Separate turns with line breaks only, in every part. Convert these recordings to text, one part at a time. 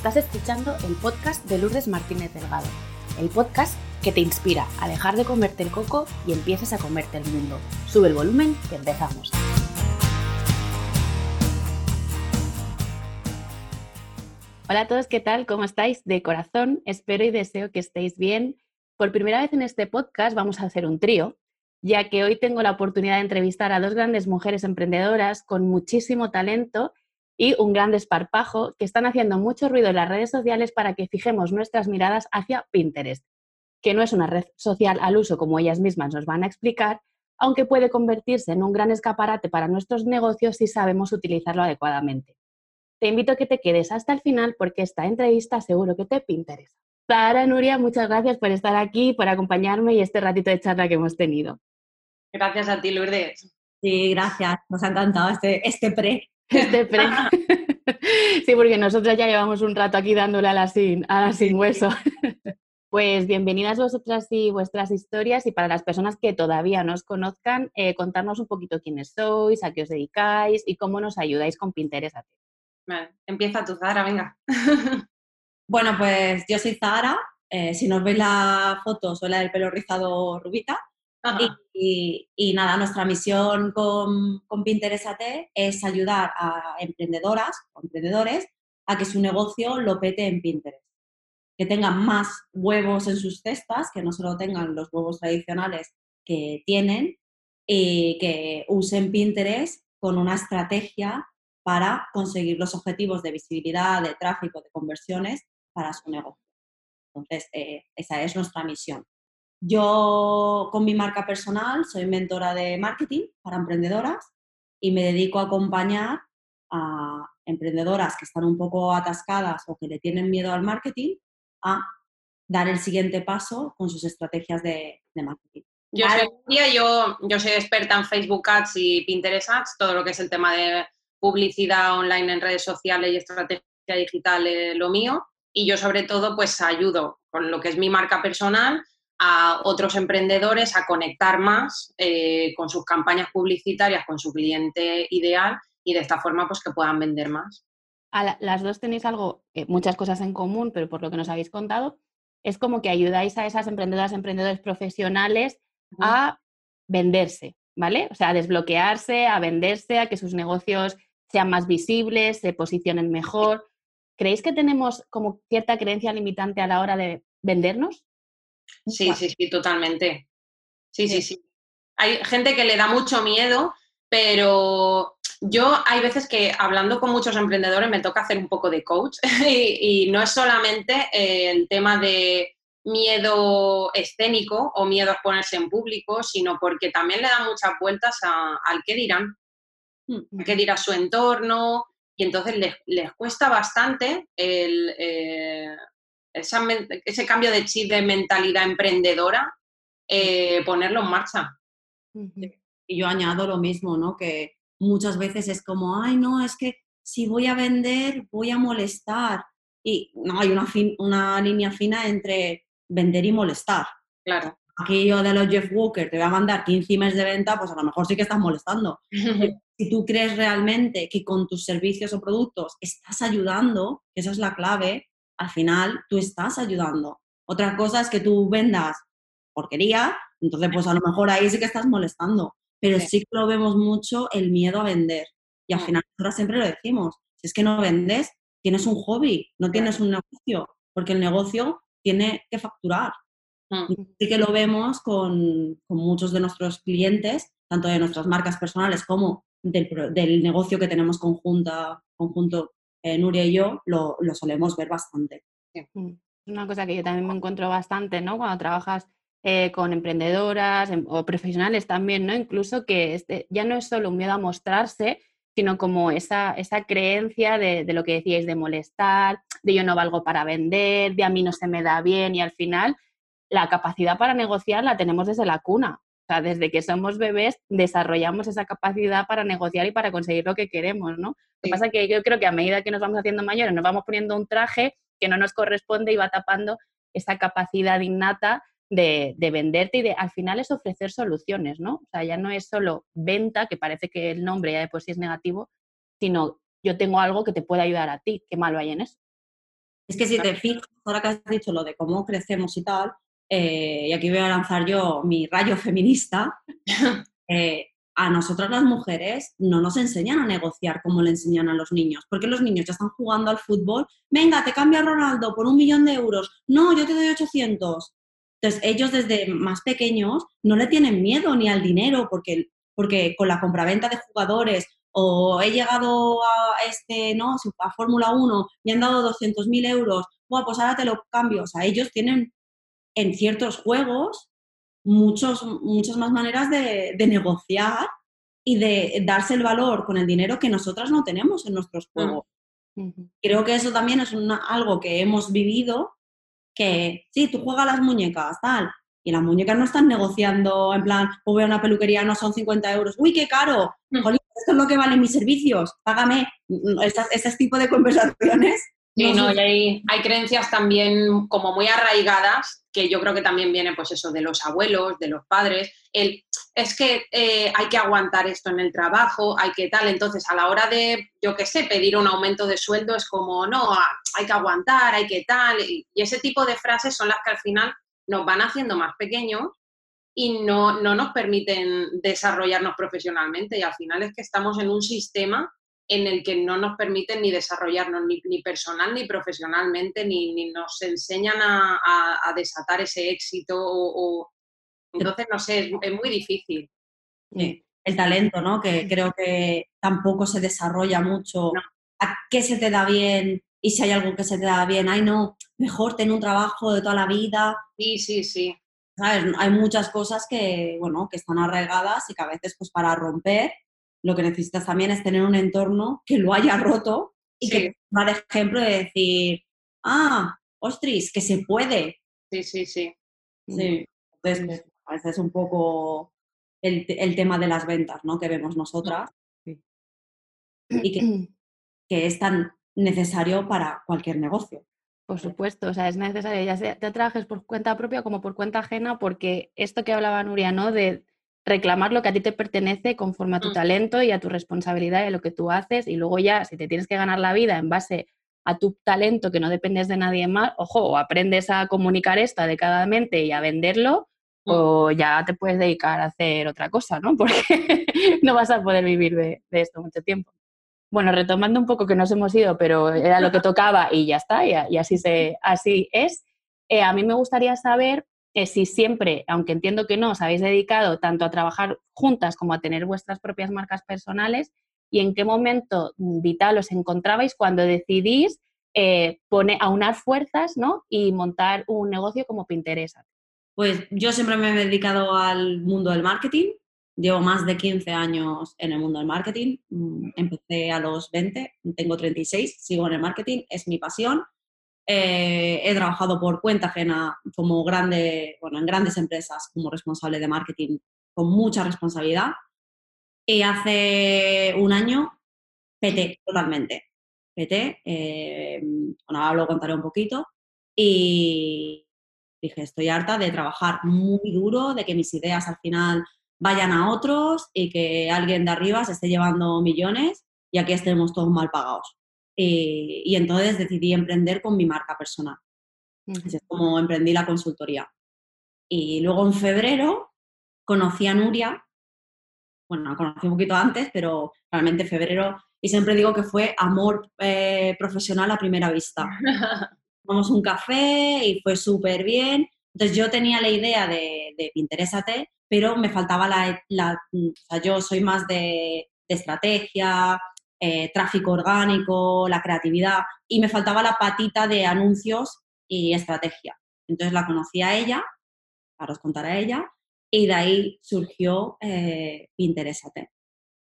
Estás escuchando el podcast de Lourdes Martínez Delgado, el podcast que te inspira a dejar de comerte el coco y empieces a comerte el mundo. Sube el volumen que empezamos. Hola a todos, ¿qué tal? ¿Cómo estáis? De corazón, espero y deseo que estéis bien. Por primera vez en este podcast vamos a hacer un trío, ya que hoy tengo la oportunidad de entrevistar a dos grandes mujeres emprendedoras con muchísimo talento y un gran desparpajo que están haciendo mucho ruido en las redes sociales para que fijemos nuestras miradas hacia Pinterest, que no es una red social al uso como ellas mismas nos van a explicar, aunque puede convertirse en un gran escaparate para nuestros negocios si sabemos utilizarlo adecuadamente. Te invito a que te quedes hasta el final porque esta entrevista seguro que te interesa. Sara, Nuria, muchas gracias por estar aquí, por acompañarme y este ratito de charla que hemos tenido.
Gracias a ti, Lourdes.
Sí, gracias. Nos ha encantado este, este pre.
Este pre. sí, porque nosotros ya llevamos un rato aquí dándole a la sin, a la sin hueso. Pues bienvenidas vosotras y vuestras historias y para las personas que todavía no os conozcan, eh, contarnos un poquito quiénes sois, a qué os dedicáis y cómo nos ayudáis con Pinterest.
Vale, empieza tu Zara, venga.
bueno, pues yo soy Zara. Eh, si nos veis la foto, soy la del pelo rizado rubita. Y, nada, nuestra misión con, con Pinterest AT es ayudar a emprendedoras o emprendedores a que su negocio lo pete en Pinterest. Que tengan más huevos en sus cestas, que no solo tengan los huevos tradicionales que tienen, y que usen Pinterest con una estrategia para conseguir los objetivos de visibilidad, de tráfico, de conversiones para su negocio. Entonces, eh, esa es nuestra misión. Yo con mi marca personal soy mentora de marketing para emprendedoras y me dedico a acompañar a emprendedoras que están un poco atascadas o que le tienen miedo al marketing a dar el siguiente paso con sus estrategias de, marketing.
Yo soy, yo, yo soy experta en Facebook Ads y Pinterest Ads, todo lo que es el tema de publicidad online en redes sociales y estrategia digital es lo mío. Y yo sobre todo pues ayudo con lo que es mi marca personal a otros emprendedores a conectar más eh, con sus campañas publicitarias, con su cliente ideal y de esta forma pues que puedan vender más.
las dos tenéis algo, eh, muchas cosas en común, pero por lo que nos habéis contado, es como que ayudáis a esas emprendedoras, emprendedores profesionales a venderse, ¿vale? O sea, a desbloquearse, a venderse, a que sus negocios sean más visibles, se posicionen mejor. ¿Creéis que tenemos como cierta creencia limitante a la hora de vendernos?
Sí, sí, sí, totalmente. Sí, sí, sí, Hay gente que le da mucho miedo, pero yo hay veces que hablando con muchos emprendedores me toca hacer un poco de coach y, no es solamente el tema de miedo escénico o miedo a exponerse en público, sino porque también le da muchas vueltas al qué dirán, mm. qué dirá su entorno, y entonces les, cuesta bastante el, eh, ese cambio de chip de mentalidad emprendedora, eh, ponerlo en marcha.
Y yo añado lo mismo, ¿no? Que muchas veces es como, ay, no, es que si voy a vender, voy a molestar. Y no, hay una, una línea fina entre vender y molestar.
Claro.
Aquello de los Jeff Walker, te voy a mandar 15 meses de venta, pues a lo mejor sí que estás molestando. si tú crees realmente que con tus servicios o productos estás ayudando, que esa es la clave, al final tú estás ayudando. Otra cosa es que tú vendas porquería, entonces pues a lo mejor ahí sí que estás molestando, pero sí, que lo vemos mucho el miedo a vender. Y al mm. final nosotros siempre lo decimos, si es que no vendes, tienes un hobby, no tienes un negocio, porque el negocio tiene que facturar. Mm. Sí que lo vemos con, muchos de nuestros clientes, tanto de nuestras marcas personales como del, del negocio que tenemos conjunta, conjunto eh, Nuria y yo lo, solemos ver bastante.
Mm, es una cosa que yo también me encuentro bastante, ¿no? Cuando trabajas eh, con emprendedoras em, o profesionales también, ¿no? Incluso que este, ya no es solo un miedo a mostrarse, sino como esa, esa creencia de, de, lo que decíais, de molestar, de yo no valgo para vender, de a mí no se me da bien y al final la capacidad para negociar la tenemos desde la cuna sea, desde que somos bebés desarrollamos esa capacidad para negociar y para conseguir lo que queremos, ¿no? Lo que pasa es que yo creo que a medida que nos vamos haciendo mayores nos vamos poniendo un traje que no nos corresponde y va tapando esa capacidad innata de, venderte y de al final es ofrecer soluciones, ¿no? O sea, ya no es solo venta, que parece que el nombre ya de por sí es negativo, sino yo tengo algo que te puede ayudar a ti, qué malo hay en eso.
Es que si te fijas, ahora que has dicho lo de cómo crecemos y tal, eh, y aquí voy a lanzar yo mi rayo feminista, eh, a nosotras las mujeres no nos enseñan a negociar como le enseñan a los niños, porque los niños ya están jugando al fútbol, venga, te cambia Ronaldo por un millón de euros, no, yo te doy 800. Entonces, ellos desde más pequeños no le tienen miedo ni al dinero, porque, porque con la compraventa de jugadores o he llegado a este, ¿no? A Fórmula 1, me han dado 200.000 euros, bueno, pues ahora te lo cambio. O sea, ellos tienen en ciertos juegos muchos, muchas más maneras de, negociar y de darse el valor con el dinero que nosotras no tenemos en nuestros mm. juegos. Creo que eso también es algo que hemos vivido, que sí, tú juegas las muñecas, tal, y las muñecas no están negociando en plan, o voy a una peluquería, no son 50 euros, uy, qué caro, mm. esto es lo que valen mis servicios, págame, ese tipo de conversaciones
Sí, no, y hay, hay, creencias también como muy arraigadas, que yo creo que también viene pues eso de los abuelos, de los padres, el, es que eh, hay que aguantar esto en el trabajo, hay que tal, entonces a la hora de, yo qué sé, pedir un aumento de sueldo es como, no, hay que aguantar, hay que tal, y, ese tipo de frases son las que al final nos van haciendo más pequeños y no, no nos permiten desarrollarnos profesionalmente y al final es que estamos en un sistema en el que no nos permiten ni desarrollarnos ni, personal ni profesionalmente, ni, nos enseñan a, desatar ese éxito. O, Entonces, no sé, es, muy difícil.
El talento, ¿no? Que creo que tampoco se desarrolla mucho. ¿A qué se te da bien? Y si hay algo que se te da bien, ay, no, mejor tener un trabajo de toda la vida.
Sí, sí, sí.
Hay muchas cosas que, bueno, que están arraigadas y que a veces, pues para romper, lo que necesitas también es tener un entorno que lo haya roto y que va de ejemplo de decir, ah, ostris, que se puede.
Sí, sí, sí.
Sí, entonces a veces es un poco el, tema de las ventas, ¿no? Que vemos nosotras y que, que es tan necesario para cualquier negocio.
Por supuesto, o sea, es necesario, ya sea te trabajes por cuenta propia como por cuenta ajena, porque esto que hablaba Nuria, ¿no? De reclamar lo que a ti te pertenece conforme a tu mm. talento y a tu responsabilidad y a lo que tú haces y luego ya si te tienes que ganar la vida en base a tu talento que no dependes de nadie más, ojo, o aprendes a comunicar esto adecuadamente y a venderlo mm. o ya te puedes dedicar a hacer otra cosa, ¿no? Porque no vas a poder vivir de, esto mucho tiempo. Bueno, retomando un poco que nos hemos ido, pero era lo que tocaba y ya está, y, así, se, así es. Eh, a mí me gustaría saber que si siempre, aunque entiendo que no, os habéis dedicado tanto a trabajar juntas como a tener vuestras propias marcas personales y en qué momento vital os encontrabais cuando decidís eh, poner, aunar fuerzas ¿no? y montar un negocio como Pinterest.
Pues yo siempre me he dedicado al mundo del marketing. Llevo más de 15 años en el mundo del marketing. Mm, empecé a los 20, tengo 36, sigo en el marketing, es mi pasión eh, he trabajado por cuenta ajena como grande, bueno, en grandes empresas como responsable de marketing con mucha responsabilidad. Y hace un año PT totalmente. PT, eh, bueno, ahora lo contaré un poquito. Y dije, estoy harta de trabajar muy duro, de que mis ideas al final vayan a otros y que alguien de arriba se esté llevando millones y aquí estemos todos mal pagados. Eh, y entonces decidí emprender con mi marca personal. Así es como emprendí la consultoría. Y luego en febrero conocí a Nuria, bueno, la conocí un poquito antes, pero realmente febrero, y siempre digo que fue amor eh, profesional a primera vista. Tomamos un café y fue súper bien. Entonces yo tenía la idea de, de Pinterésate, pero me faltaba la, la, o sea, yo soy más de, de estrategia, eh, tráfico orgánico, la creatividad, y me faltaba la patita de anuncios y estrategia. Entonces la conocí a ella, para os contar a ella, y de ahí surgió eh, Pinterésate.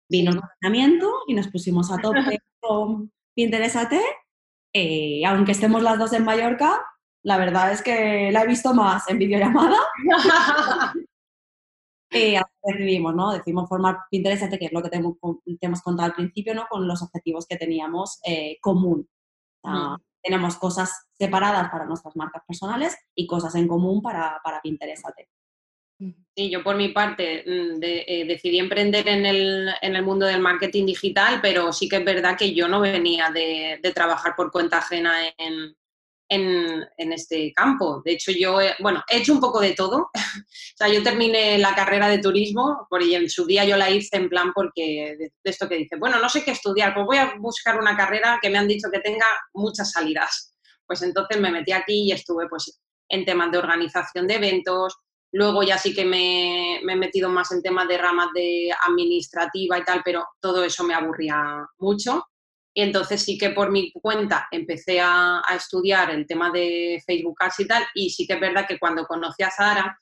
Vino el confinamiento y nos pusimos a tope con Pinterésate. Eh, aunque estemos las dos en Mallorca, la verdad es que la he visto más en videollamada eh, decidimos, ¿no? Decidimos formar Pinterest, que es lo que te hemos, contado al principio, ¿no? Con los objetivos que teníamos eh, común. Tenemos cosas separadas para nuestras marcas personales y cosas en común para, para Pinterest.
Sí, yo por mi parte mm, eh, decidí emprender en el, en el, mundo del marketing digital, pero sí que es verdad que yo no venía de, de trabajar por cuenta ajena en, en, este campo. De hecho, yo, bueno, he hecho un poco de todo. o sea, yo terminé la carrera de turismo, porque en su día yo la hice en plan porque de, esto que dice, bueno, no sé qué estudiar, pues voy a buscar una carrera que me han dicho que tenga muchas salidas. Pues entonces me metí aquí y estuve pues en temas de organización de eventos, Luego ya sí que me, he metido más en temas de ramas de administrativa y tal, pero todo eso me aburría mucho. Y entonces sí que por mi cuenta empecé a, estudiar el tema de Facebook Ads y tal. Y sí que es verdad que cuando conocí a Sara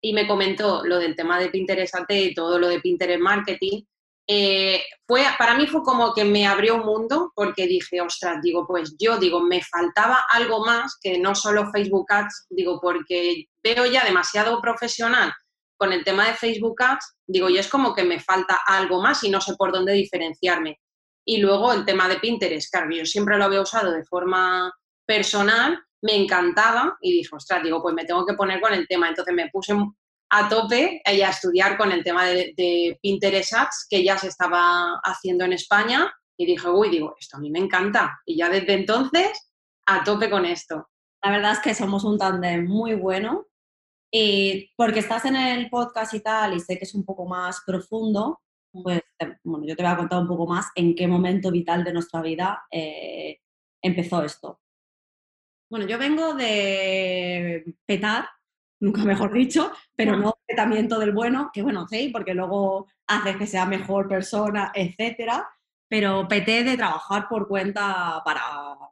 y me comentó lo del tema de Pinterest AT y todo lo de Pinterest Marketing, eh, fue, para mí fue como que me abrió un mundo porque dije, ostras, digo, pues yo digo, me faltaba algo más que no solo Facebook Ads, digo, porque veo ya demasiado profesional con el tema de Facebook Ads, digo, y es como que me falta algo más y no sé por dónde diferenciarme. Y luego el tema de Pinterest, claro, yo siempre lo había usado de forma personal, me encantaba y dije, ostras, digo, pues me tengo que poner con el tema. Entonces me puse a tope y a estudiar con el tema de, Pinterest Ads que ya se estaba haciendo en España y dije, uy, digo, esto a mí me encanta. Y ya desde entonces, a tope con esto.
La verdad es que somos un tándem muy bueno y porque estás en el podcast y tal y sé que es un poco más profundo, pues bueno, yo te voy a contar un poco más en qué momento vital de nuestra vida eh, empezó esto. Bueno, yo vengo de petar nunca mejor dicho, pero no tratamiento del bueno, que bueno, sí, porque luego hace que sea mejor persona, etcétera, pero peté de trabajar por cuenta, para,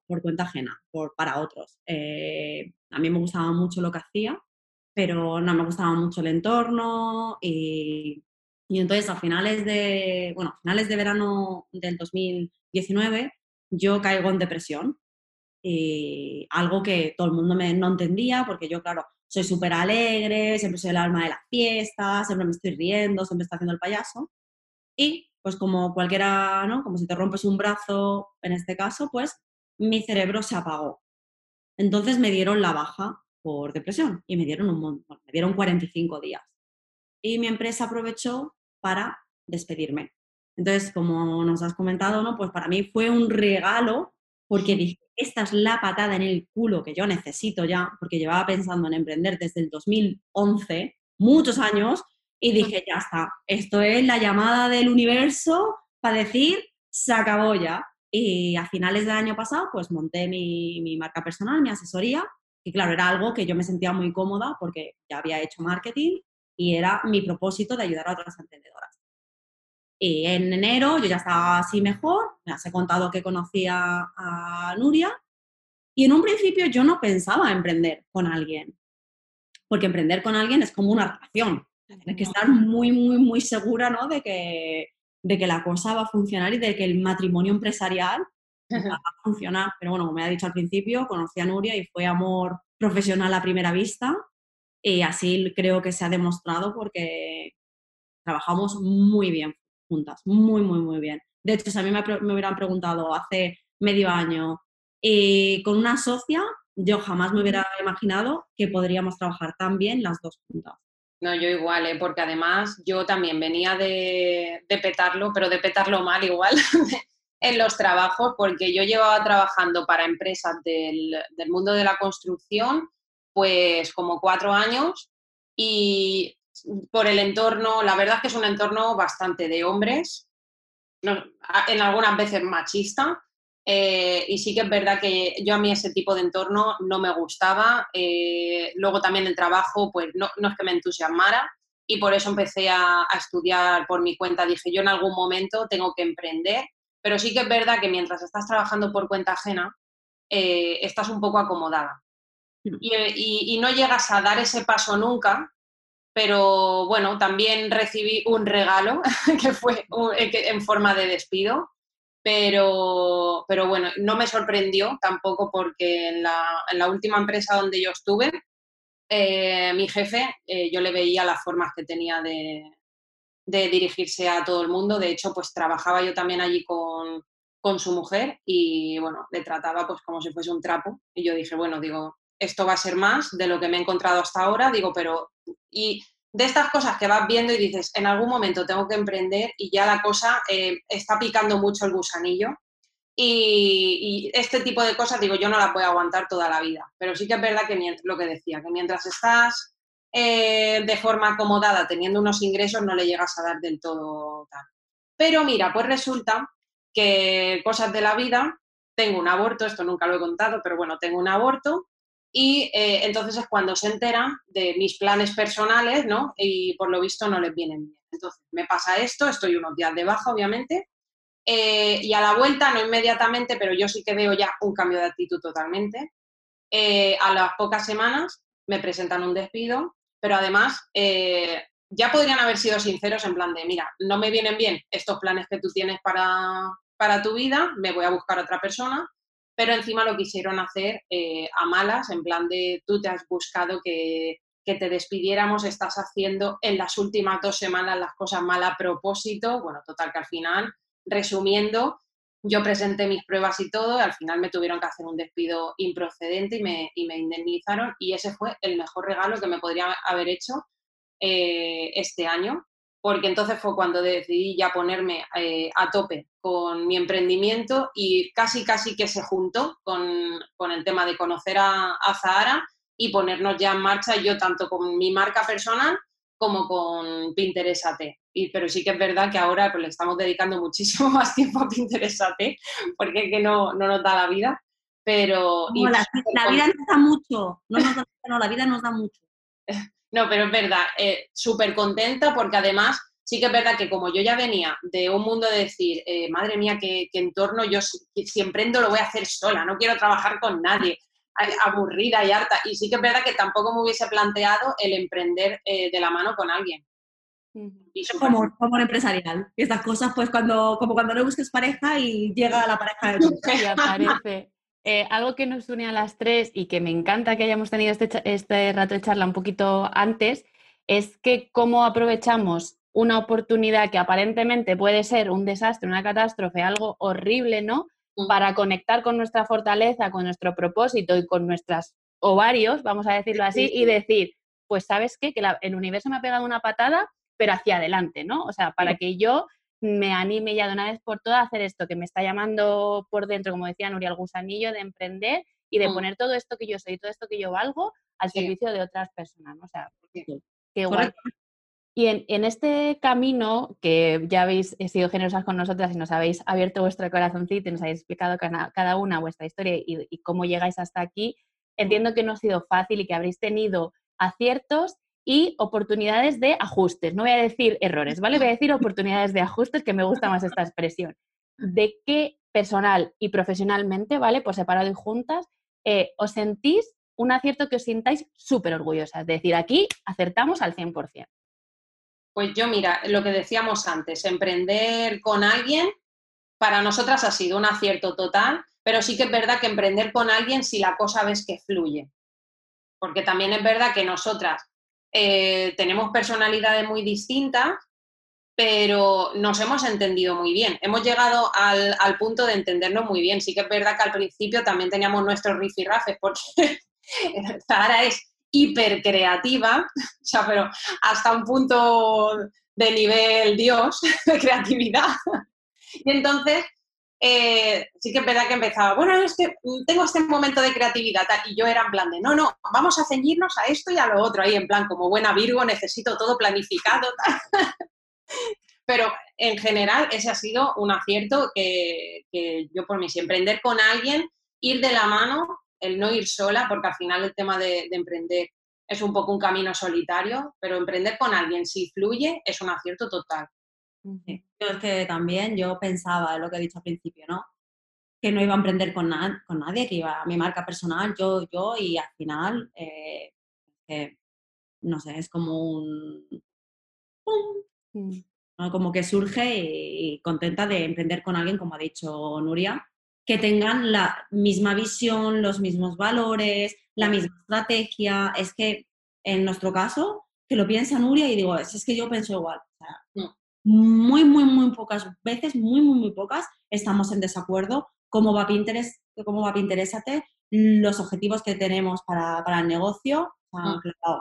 por cuenta ajena, por, para otros. Eh, a mí me gustaba mucho lo que hacía, pero no me gustaba mucho el entorno y, y entonces a finales de, bueno, a finales de verano del 2019 yo caigo en depresión. Y algo que todo el mundo me, no entendía, porque yo, claro, soy súper alegre, siempre soy el alma de la fiesta, siempre me estoy riendo, siempre estoy haciendo el payaso. Y pues como cualquiera, ¿no? Como si te rompes un brazo, en este caso, pues mi cerebro se apagó. Entonces me dieron la baja por depresión y me dieron un montón, me dieron 45 días. Y mi empresa aprovechó para despedirme. Entonces, como nos has comentado, ¿no? Pues para mí fue un regalo porque dije, esta es la patada en el culo que yo necesito ya, porque llevaba pensando en emprender desde el 2011, muchos años, y dije, ya está, esto es la llamada del universo para decir, se acabó ya. Y a finales del año pasado, pues monté mi, mi marca personal, mi asesoría, y claro, era algo que yo me sentía muy cómoda porque ya había hecho marketing y era mi propósito de ayudar a otras emprendedoras. Y en enero yo ya estaba así mejor, me has contado que conocía a Nuria y en un principio yo no pensaba emprender con alguien, porque emprender con alguien es como una relación. Tienes que estar muy, muy, muy segura ¿no? de, que, de que la cosa va a funcionar y de que el matrimonio empresarial va a funcionar. Pero bueno, como me ha dicho al principio, conocí a Nuria y fue amor profesional a primera vista y así creo que se ha demostrado porque trabajamos muy bien juntas, muy, muy, muy bien. De hecho, si a mí me, me hubieran preguntado hace medio año, y con una socia, yo jamás me hubiera imaginado que podríamos trabajar tan bien las dos juntas.
No, yo igual, ¿eh? porque además yo también venía de, de petarlo, pero de petarlo mal igual en los trabajos, porque yo llevaba trabajando para empresas del, del mundo de la construcción, pues como cuatro años, y por el entorno, la verdad es que es un entorno bastante de hombres, en algunas veces machista, eh, y sí que es verdad que yo a mí ese tipo de entorno no me gustaba. Eh, luego también el trabajo, pues no, es que me entusiasmara y por eso empecé a, estudiar por mi cuenta. Dije, yo en algún momento tengo que emprender, pero sí que es verdad que mientras estás trabajando por cuenta ajena, eh, estás un poco acomodada. Y, no llegas a dar ese paso nunca pero bueno, también recibí un regalo que fue eh, en forma de despido, pero, pero bueno, no me sorprendió tampoco porque en la, última empresa donde yo estuve, eh, mi jefe, eh, yo le veía las formas que tenía de, de, dirigirse a todo el mundo, de hecho, pues trabajaba yo también allí con, con su mujer y bueno, le trataba pues como si fuese un trapo. Y yo dije, bueno, digo, esto va a ser más de lo que me he encontrado hasta ahora, digo, pero y de estas cosas que vas viendo y dices, en algún momento tengo que emprender y ya la cosa eh, está picando mucho el gusanillo. Y, este tipo de cosas, digo, yo no la puedo aguantar toda la vida. Pero sí que es verdad que lo que decía, que mientras estás eh, de forma acomodada teniendo unos ingresos no le llegas a dar del todo tal. Pero mira, pues resulta que cosas de la vida, tengo un aborto, esto nunca lo he contado, pero bueno, tengo un aborto y eh, entonces es cuando se enteran de mis planes personales, ¿no? Y por lo visto no les vienen bien. Entonces, me pasa esto, estoy unos días de baja, obviamente, eh, y a la vuelta, no inmediatamente, pero yo sí que veo ya un cambio de actitud totalmente. Eh, a las pocas semanas me presentan un despido, pero además ya podrían haber sido sinceros en plan de, mira, no me vienen bien estos planes que tú tienes para, para tu vida, me voy a buscar otra persona, pero encima lo quisieron hacer eh, a malas, en plan de tú te has buscado que, te despidiéramos, estás haciendo en las últimas dos semanas las cosas mal a propósito. Bueno, total que al final, resumiendo, yo presenté mis pruebas y todo, y al final me tuvieron que hacer un despido improcedente y me, y me indemnizaron y ese fue el mejor regalo que me podría haber hecho eh, este año, porque entonces fue cuando decidí ya ponerme eh, a tope con mi emprendimiento y casi, casi que se juntó con, el tema de conocer a, Zahara y ponernos ya en marcha yo tanto con mi marca personal como con Pinterest AT. Y, pero sí que es verdad que ahora pues, le estamos dedicando muchísimo más tiempo a Pinterest AT porque es que no, no nos da la vida. Pero...
la, vida nos da mucho, no, no, la vida nos da mucho.
No, pero es verdad, eh, súper contenta porque además sí que es verdad que como yo ya venía de un mundo de decir, eh, madre mía, qué, entorno, yo si, emprendo lo voy a hacer sola, no quiero trabajar con nadie, aburrida y harta. Y sí que es verdad que tampoco me hubiese planteado el emprender eh, de la mano con alguien.
como, como un empresarial. Y estas cosas, pues, cuando, como cuando no busques pareja y llega la pareja de tu
aparece. Eh, algo que nos une a las tres y que me encanta que hayamos tenido este, este rato de charla un poquito antes es que cómo aprovechamos una oportunidad que aparentemente puede ser un desastre, una catástrofe, algo horrible, ¿no? Para conectar con nuestra fortaleza, con nuestro propósito y con nuestros ovarios, vamos a decirlo así, y decir, pues sabes qué, que el universo me ha pegado una patada, pero hacia adelante, ¿no? O sea, para que yo me anime ya de una vez por todas a hacer esto que me está llamando por dentro, como decía Nuria, el gusanillo de emprender y de mm. poner todo esto que yo soy, todo esto que yo valgo al servicio de otras personas. O sea, qué guay. Y en, este camino, que ya habéis sido generosas con nosotras y nos habéis abierto vuestro corazoncito y nos habéis explicado cada, una vuestra historia y, y, cómo llegáis hasta aquí, entiendo que no ha sido fácil y que habréis tenido aciertos y oportunidades de ajustes. No voy a decir errores, ¿vale? Voy a decir oportunidades de ajustes, que me gusta más esta expresión. De qué personal y profesionalmente, ¿vale? Por separado y juntas, eh, os sentís un acierto que os sintáis súper orgullosas. Es decir, aquí acertamos al 100%.
Pues yo, mira, lo que decíamos antes, emprender con alguien, para nosotras ha sido un acierto total, pero sí que es verdad que emprender con alguien si la cosa ves que fluye. Porque también es verdad que nosotras eh, tenemos personalidades muy distintas, pero nos hemos entendido muy bien. Hemos llegado al, punto de entendernos muy bien. Sí que es verdad que al principio también teníamos nuestros rifirrafes, porque Zahara es hipercreativa, o sea, pero hasta un punto de nivel Dios de creatividad. Y entonces eh, sí que es verdad que empezaba, bueno, es que tengo este momento de creatividad y yo era en plan de, no, no, vamos a ceñirnos a esto y a lo otro, ahí en plan, como buena Virgo, necesito todo planificado. Pero en general ese ha sido un acierto que, yo por mí, si emprender con alguien, ir de la mano, el no ir sola, porque al final el tema de, de emprender es un poco un camino solitario, pero emprender con alguien, si fluye, es un acierto total.
Yo es que también yo pensaba, lo que he dicho al principio, ¿no? Que no iba a emprender con, con nadie, que iba a mi marca personal, yo, yo, y al final, eh, no sé, es como un... Como que surge y, contenta de emprender con alguien, como ha dicho Nuria, que tengan la misma visión, los mismos valores, la misma estrategia. Es que en nuestro caso, que lo piensa Nuria y digo, es, que yo pienso igual. O sea, mm muy, muy, muy pocas veces, muy, muy, muy pocas, estamos en desacuerdo. ¿Cómo va Pinterest? ¿Cómo va? Los objetivos que tenemos para, para el negocio están mm.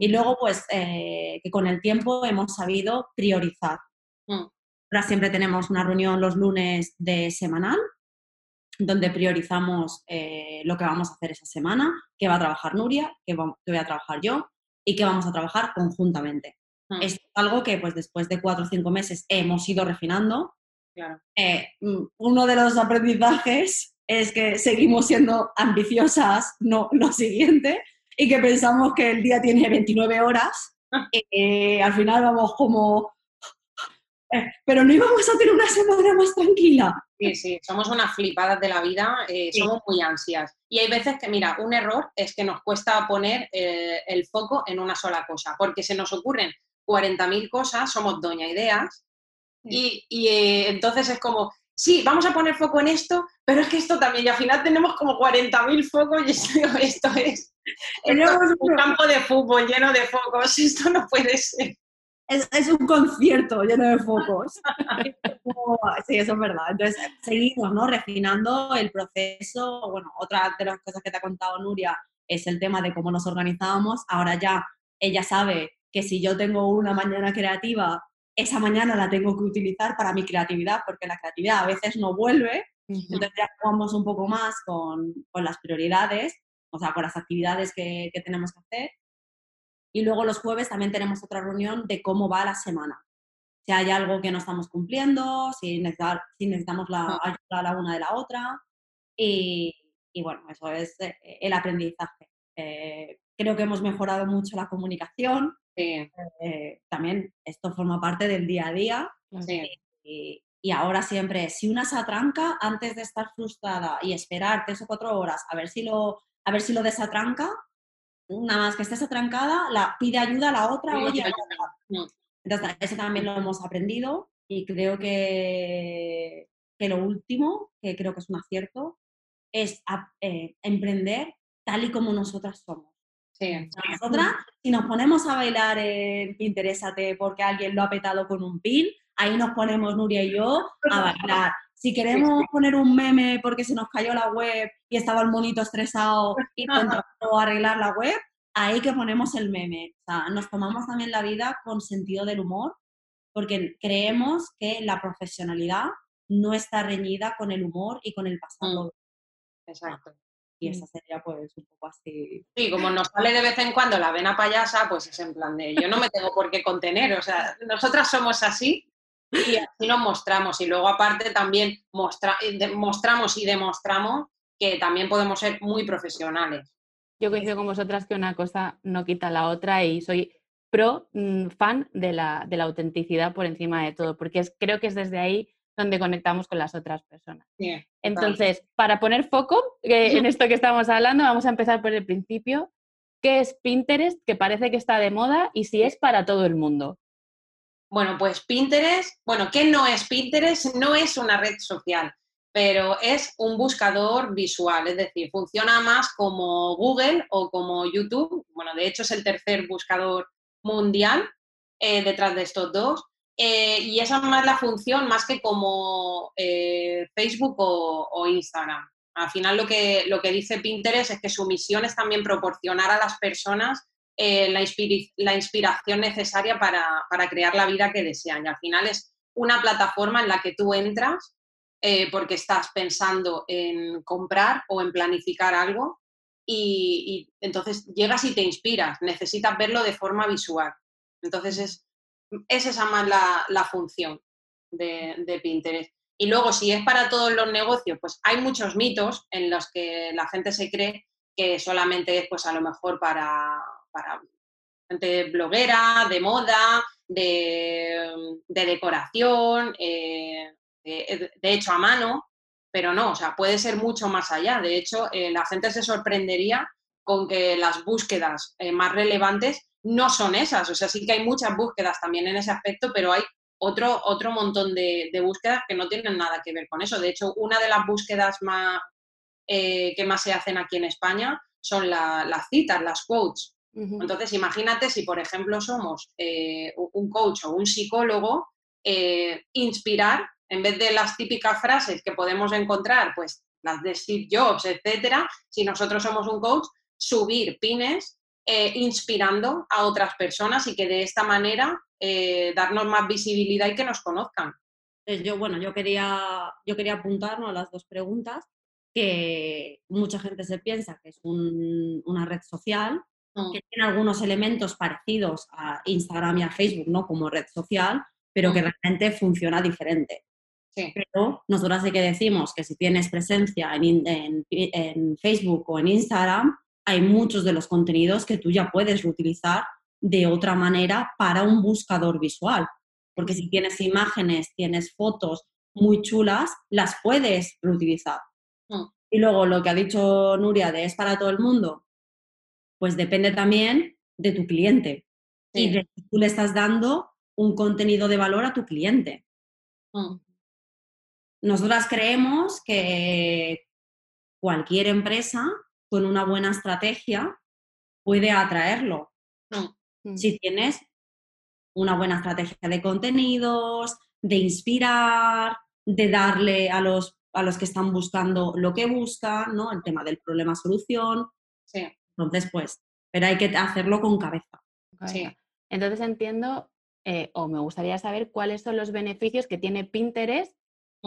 Y luego, pues, eh, que con el tiempo hemos sabido priorizar. Mm. Ahora siempre tenemos una reunión los lunes de semanal donde priorizamos eh, lo que vamos a hacer esa semana, qué va a trabajar Nuria, qué, voy a trabajar yo y qué vamos a trabajar conjuntamente. Hmm. Es algo que pues después de cuatro o cinco meses hemos ido refinando. Eh, mm, uno de los aprendizajes es que seguimos siendo ambiciosas, no lo siguiente, y que pensamos que el día tiene 29 horas. Eh, al final vamos como, pero no íbamos a tener una semana más tranquila.
Sí, sí, somos unas flipadas de la vida, eh, somos muy ansias. Y hay veces que, mira, un error es que nos cuesta poner eh, el foco en una sola cosa, porque se nos ocurren 40.000 cosas, somos doña ideas, y, eh, entonces es como, sí, vamos a poner foco en esto, pero es que esto también, y al final tenemos como 40.000 focos y esto, esto es, esto es un campo de fútbol lleno de focos, esto no puede ser
es, un concierto lleno de focos. sí, eso es verdad. Entonces, seguimos, ¿no? Refinando el proceso. Bueno, otra de las cosas que te ha contado Nuria es el tema de cómo nos organizábamos. Ahora ya ella sabe que si yo tengo una mañana creativa, esa mañana la tengo que utilizar para mi creatividad, porque la creatividad a veces no vuelve. Entonces ya jugamos un poco más con, con, las prioridades, o sea, con las actividades que, que tenemos que hacer y luego los jueves también tenemos otra reunión de cómo va la semana. Si hay algo que no estamos cumpliendo, si, necesitamos la ah. ayuda la una de la otra. Y, bueno, eso es eh, el aprendizaje. Eh, creo que hemos mejorado mucho la comunicación. Eh, también esto forma parte del día a día. Y, y, ahora siempre, si una se atranca, antes de estar frustrada y esperar tres o cuatro horas a ver si lo, a ver si lo desatranca, nada más que estés atrancada, la, pide ayuda a la otra, oye, Entonces, eso también lo hemos aprendido y creo que, que, lo último, que creo que es un acierto, es eh, emprender tal y como nosotras somos.
Sí.
nosotras, si nos ponemos a bailar en Interésate porque alguien lo ha petado con un pin, ahí nos ponemos Nuria y yo a bailar. Si queremos poner un meme porque se nos cayó la web y estaba el monito estresado intentando arreglar la web, ahí que ponemos el meme. O sea, nos tomamos también la vida con sentido del humor porque creemos que la profesionalidad no está reñida con el humor y con el pasado.
Mm. Exacto.
Y esa sería pues un poco así.
Sí, como nos sale de vez en cuando la vena payasa, pues es en plan de yo no me tengo por qué contener. O sea, nosotras somos así y así nos mostramos. Y luego aparte también eh, mostramos y demostramos que también podemos ser muy profesionales.
Yo coincido con vosotras que una cosa no quita la otra y soy pro mm, fan de la, de la, autenticidad por encima de todo, porque es, creo que es desde ahí donde conectamos con las otras personas. Entonces, para poner foco en esto que estamos hablando, vamos a empezar por el principio. ¿Qué es Pinterest? Que parece que está de moda y si es para todo el mundo.
Bueno, pues Pinterest, bueno, ¿qué no es Pinterest? No es una red social, pero es un buscador visual, es decir, funciona más como Google o como YouTube. Bueno, de hecho es el tercer buscador mundial eh, detrás de estos dos. Eh, y esa es más la función, más que como eh, Facebook o, Instagram. Al final lo que, lo que dice Pinterest es que su misión es también proporcionar a las personas eh, la, inspiración necesaria para, crear la vida que desean. Y al final es una plataforma en la que tú entras porque estás pensando en comprar o en planificar algo y, entonces llegas y te inspiras, necesitas verlo de forma visual. Entonces es, esa más la, función de, de, Pinterest. Y luego, si es para todos los negocios, pues hay muchos mitos en los que la gente se cree que solamente es pues a lo mejor para, para gente bloguera, de moda, de, decoración, eh, de, hecho a mano, pero no, o sea, puede ser mucho más allá. De hecho, eh, la gente se sorprendería con que las búsquedas eh, más relevantes no son esas. O sea, sí que hay muchas búsquedas también en ese aspecto, pero hay otro, otro montón de, búsquedas que no tienen nada que ver con eso. De hecho, una de las búsquedas más, que más se hacen aquí en España son las citas, las quotes. Entonces, imagínate si, por ejemplo, somos eh, un coach o un psicólogo, eh, inspirar, en vez de las típicas frases que podemos encontrar, pues las de Steve Jobs, etcétera, si nosotros somos un coach, subir pines eh, inspirando a otras personas y que de esta manera darnos más visibilidad y que nos conozcan.
Yo, bueno, yo quería, yo quería apuntarnos a las dos preguntas. que mucha gente se piensa que es una red social, mm. que tiene algunos elementos parecidos a Instagram y a Facebook, ¿no? Como red social, pero que mm. realmente funciona diferente. Pero nosotros sí que decimos que si tienes presencia en, en, Facebook o en Instagram, hay muchos de los contenidos que tú ya puedes reutilizar de otra manera para un buscador visual. Porque si tienes imágenes, tienes fotos muy chulas, las puedes reutilizar. Mm. Y luego lo que ha dicho Nuria de es para todo el mundo, pues depende también de tu cliente y de si tú le estás dando un contenido de valor a tu cliente. Mm. Nosotras creemos que cualquier empresa con una buena estrategia puede atraerlo. Mm. Si tienes una buena estrategia de contenidos, de inspirar, de darle a los, a los que están buscando lo que buscan, ¿no? El tema del problema-solución. Sí. Entonces, pues, pero hay que hacerlo con cabeza.
Sí. Entonces entiendo, eh, o me gustaría saber cuáles son los beneficios que tiene Pinterest.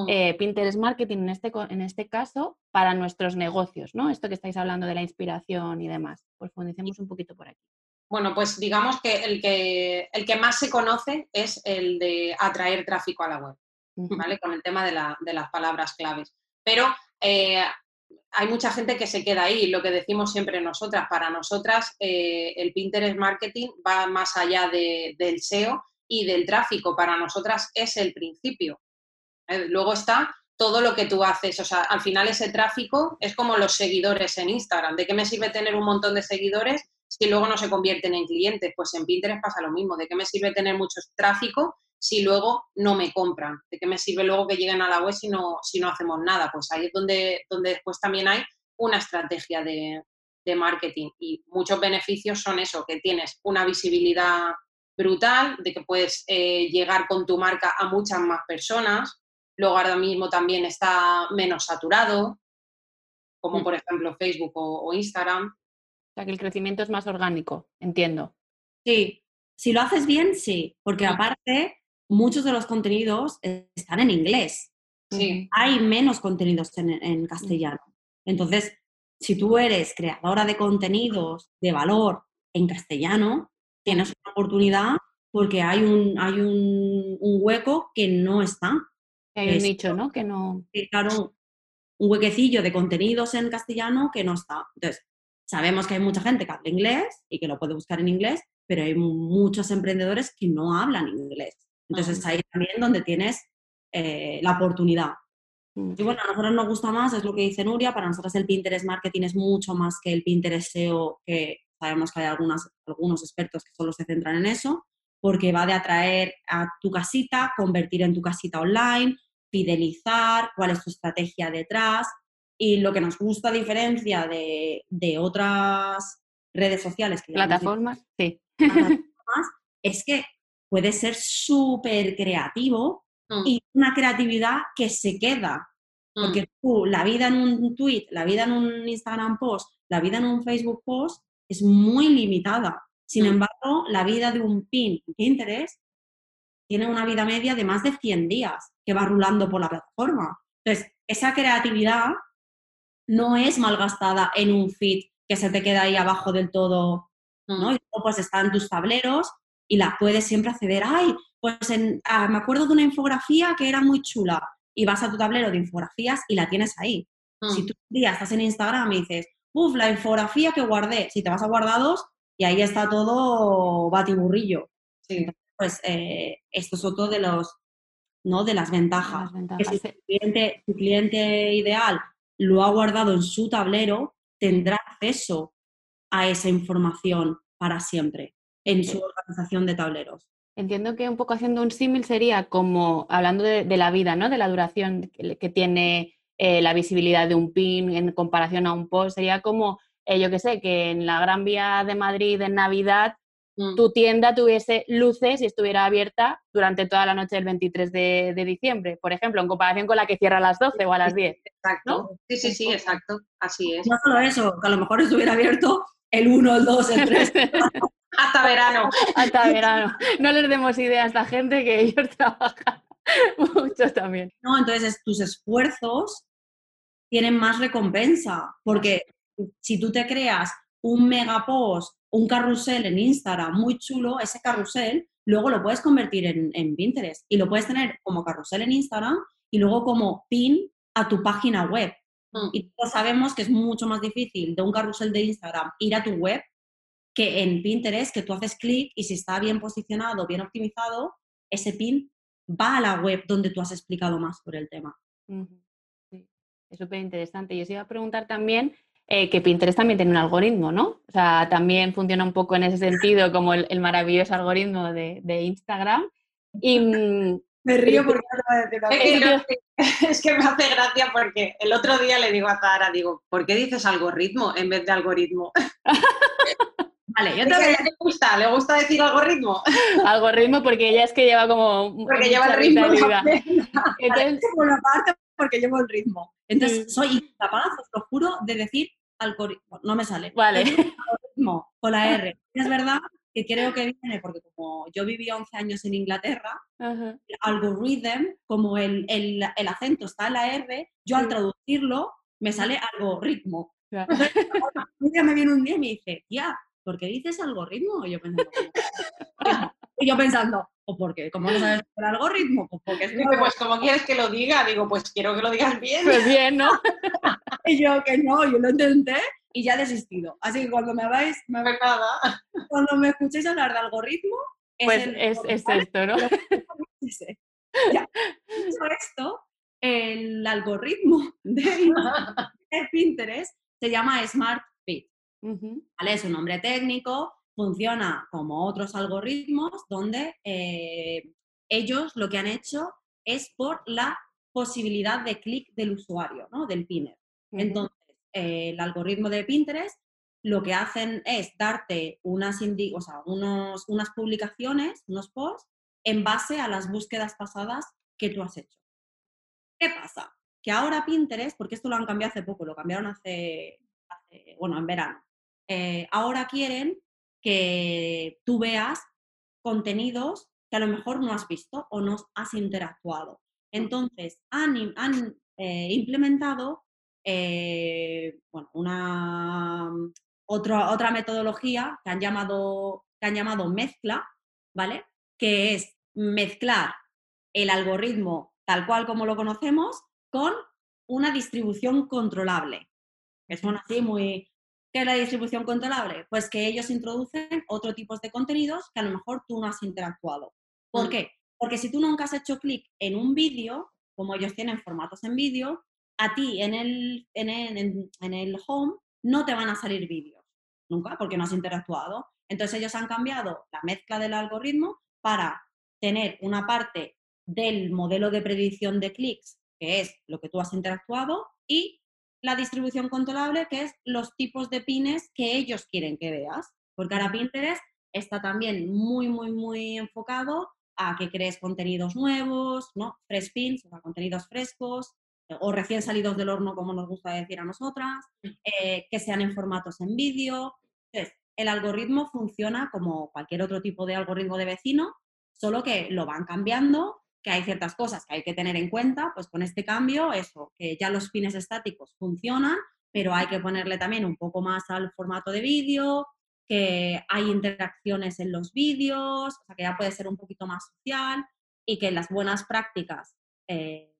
Eh, Pinterest Marketing en este, en este caso para nuestros negocios, ¿no? Esto que estáis hablando de la inspiración y demás. Profundicemos un poquito por aquí.
Bueno, pues digamos que el que, el que más se conoce es el de atraer tráfico a la web, ¿vale? Con el tema de, las palabras claves. Pero eh, hay mucha gente que se queda ahí, lo que decimos siempre nosotras. Para nosotras, eh, el Pinterest Marketing va más allá del SEO y del tráfico. Para nosotras es el principio. ¿Eh? Luego está todo lo que tú haces. O sea, al final ese tráfico es como los seguidores en Instagram. ¿De qué me sirve tener un montón de seguidores si luego no se convierten en clientes? Pues en Pinterest pasa lo mismo. ¿De qué me sirve tener mucho tráfico si luego no me compran? ¿De qué me sirve luego que lleguen a la web si no, si no hacemos nada? Pues ahí es donde, donde después también hay una estrategia de, marketing y muchos beneficios son eso, que tienes una visibilidad brutal, de que puedes eh, llegar con tu marca a muchas más personas, Luego ahora mismo también está menos saturado, como mm. por ejemplo Facebook o, Instagram.
O sea que el crecimiento es más orgánico, entiendo.
Sí, si lo haces bien, sí, porque aparte muchos de los contenidos están en inglés. Sí. Hay menos contenidos en, castellano. Entonces, si tú eres creadora de contenidos de valor en castellano, tienes una oportunidad porque hay un, hay un hueco que no está.
Hay un nicho, ¿no? Que no.
Claro, un huequecillo de contenidos en castellano que no está. Entonces, sabemos que hay mucha gente que habla inglés y que lo puede buscar en inglés, pero hay muchos emprendedores que no hablan inglés. Entonces, ahí también donde tienes eh, la oportunidad. Mm. Y bueno, a nosotros nos gusta más, es lo que dice Nuria, para nosotros el Pinterest Marketing es mucho más que el Pinterest SEO, que sabemos que hay algunas, algunos expertos que solo se centran en eso, porque va de atraer a tu casita, convertir en tu casita online, fidelizar, cuál es tu estrategia detrás. Y lo que nos gusta a diferencia de, otras redes sociales.
plataformas, sí.
es que puede ser súper creativo mm. y una creatividad que se queda. Mm. Porque tú, la vida en un tweet, la vida en un Instagram post, la vida en un Facebook post es muy limitada. Sin mm. embargo, la vida de un pin en Pinterest tiene una vida media de más de 100 días que va rulando por la plataforma. Entonces, esa creatividad no es malgastada en un feed que se te queda ahí abajo del todo, ¿no? Mm. Y luego pues están tus tableros y la puedes siempre acceder. Ay, pues ah, me acuerdo de una infografía que era muy chula y vas a tu tablero de infografías y la tienes ahí. Si mm. tú un día estás en Instagram y dices, uff, la infografía que guardé, si te vas a guardados, y ahí está todo batiburrillo. Sí. pues eh, esto es otro de los, ¿no? De las ventajas. Que si tu cliente, tu cliente ideal lo ha guardado en su tablero, tendrá acceso a esa información para siempre en su organización de tableros.
Entiendo que un poco haciendo un símil sería como hablando de, la vida, ¿no? De la duración que, tiene eh, la visibilidad de un pin en comparación a un post. Sería como eh, yo qué sé, que en la Gran Vía de Madrid en Navidad mm. tu tienda tuviese luces y estuviera abierta durante toda la noche del 23 de, diciembre, por ejemplo, en comparación con la que cierra a las 12 o a las 10.
Exacto. Sí, sí, sí, exacto. Así es.
No solo eso, que a lo mejor estuviera abierto el 1, el 2, el 3.
Hasta verano.
Hasta verano. No les demos idea a esta gente que ellos trabajan mucho también.
No, entonces tus esfuerzos tienen más recompensa, porque si tú te creas un mega post, un carrusel en Instagram muy chulo, ese carrusel luego lo puedes convertir en, en Pinterest y lo puedes tener como carrusel en Instagram y luego como pin a tu página web.
Mm.
Y todos sabemos que es mucho más difícil de un carrusel de Instagram ir a tu web que en Pinterest, que tú haces clic y si está bien posicionado, bien optimizado, ese pin va a la web donde tú has explicado más sobre el tema.
Sí, es súper interesante. Yo os iba a preguntar también eh, que Pinterest también tiene un algoritmo, ¿no? O sea, también funciona un poco en ese sentido como el, el maravilloso algoritmo de, de Instagram. Y, mm,
Me
río
porque no te voy a decir
Es que, no- es que me hace gracia porque el otro día le digo a Zara, digo, ¿por qué dices algoritmo en vez de algoritmo?
Vale, yo
ella le gusta, le gusta decir algoritmo,
algoritmo porque ella es que lleva como
porque lleva el ritmo. también.
Entonces,
por una parte porque llevo el ritmo. Entonces,
Mm.
soy incapaz, os lo juro, de decir algoritmo. No me sale.
vale.
Algoritmo con la R. Es verdad que creo que viene, porque como yo viví 11 años en Inglaterra,
Ajá.
el algorithm, como el, el- el acento está en la R, yo al
Sí.
traducirlo me sale algoritmo.
Ya.
Un día me viene un día y me dice, tía, ¿por qué dices algoritmo? Y yo pensando, "¿Cómo? y yo pensando, ¿o por qué? ¿Cómo no sabes el algoritmo? Pues porque es mi
Dice, pues como quieres que lo diga, digo, pues quiero que lo digas bien.
Pues bien, ¿no?
Y yo que no, yo lo intenté y ya he desistido. Así que cuando me vais, me-
Pues nada.
cuando me escuchéis hablar de algoritmo, es
Pues
el-
es, es
¿vale?
esto, ¿no?
Ya. Dicho esto, el algoritmo de, Pinterest se llama Smart Fit. ¿vale? Es un nombre técnico, funciona como otros algoritmos donde eh, ellos lo que han hecho es por la posibilidad de clic del usuario, ¿no? Del pinner. Entonces, eh, el algoritmo de Pinterest lo que hacen es darte unas, indi- o sea, unos, unas publicaciones, unos posts, en base a las búsquedas pasadas que tú has hecho. ¿Qué pasa? Que ahora Pinterest, porque esto lo han cambiado hace poco, lo cambiaron hace, hace- bueno, en verano, eh, ahora quieren que tú veas contenidos que a lo mejor no has visto o no has interactuado. Entonces, han, eh, implementado eh, una, otra, otra metodología que han, llamado, que han llamado mezcla, ¿vale? Que es mezclar el algoritmo tal cual como lo conocemos con una distribución controlable. Que suena así muy... ¿Qué es la distribución controlable? Pues que ellos introducen otro tipo de contenidos que a lo mejor tú no has interactuado. ¿Por
Mm.
qué? Porque si tú nunca has hecho clic en un vídeo, como ellos tienen formatos en vídeo, a ti en el, en el, en- en el home no te van a salir vídeos, nunca, porque no has interactuado. Entonces ellos han cambiado la mezcla del algoritmo para tener una parte del modelo de predicción de clics, que es lo que tú has interactuado, y la distribución controlable, que es los tipos de pines que ellos quieren que veas. Porque ahora Pinterest está también muy, muy, muy enfocado a que crees contenidos nuevos, ¿no? Fresh pins, o contenidos frescos, o recién salidos del horno, como nos gusta decir a nosotras, eh, que sean en formatos en vídeo. Entonces, el algoritmo funciona como cualquier otro tipo de algoritmo de vecino, solo que lo van cambiando, que hay ciertas cosas que hay que tener en cuenta, pues con este cambio, eso, que ya los pines estáticos funcionan, pero hay que ponerle también un poco más al formato de vídeo, que hay interacciones en los vídeos, o sea, que ya puede ser un poquito más social y que las buenas prácticas eh,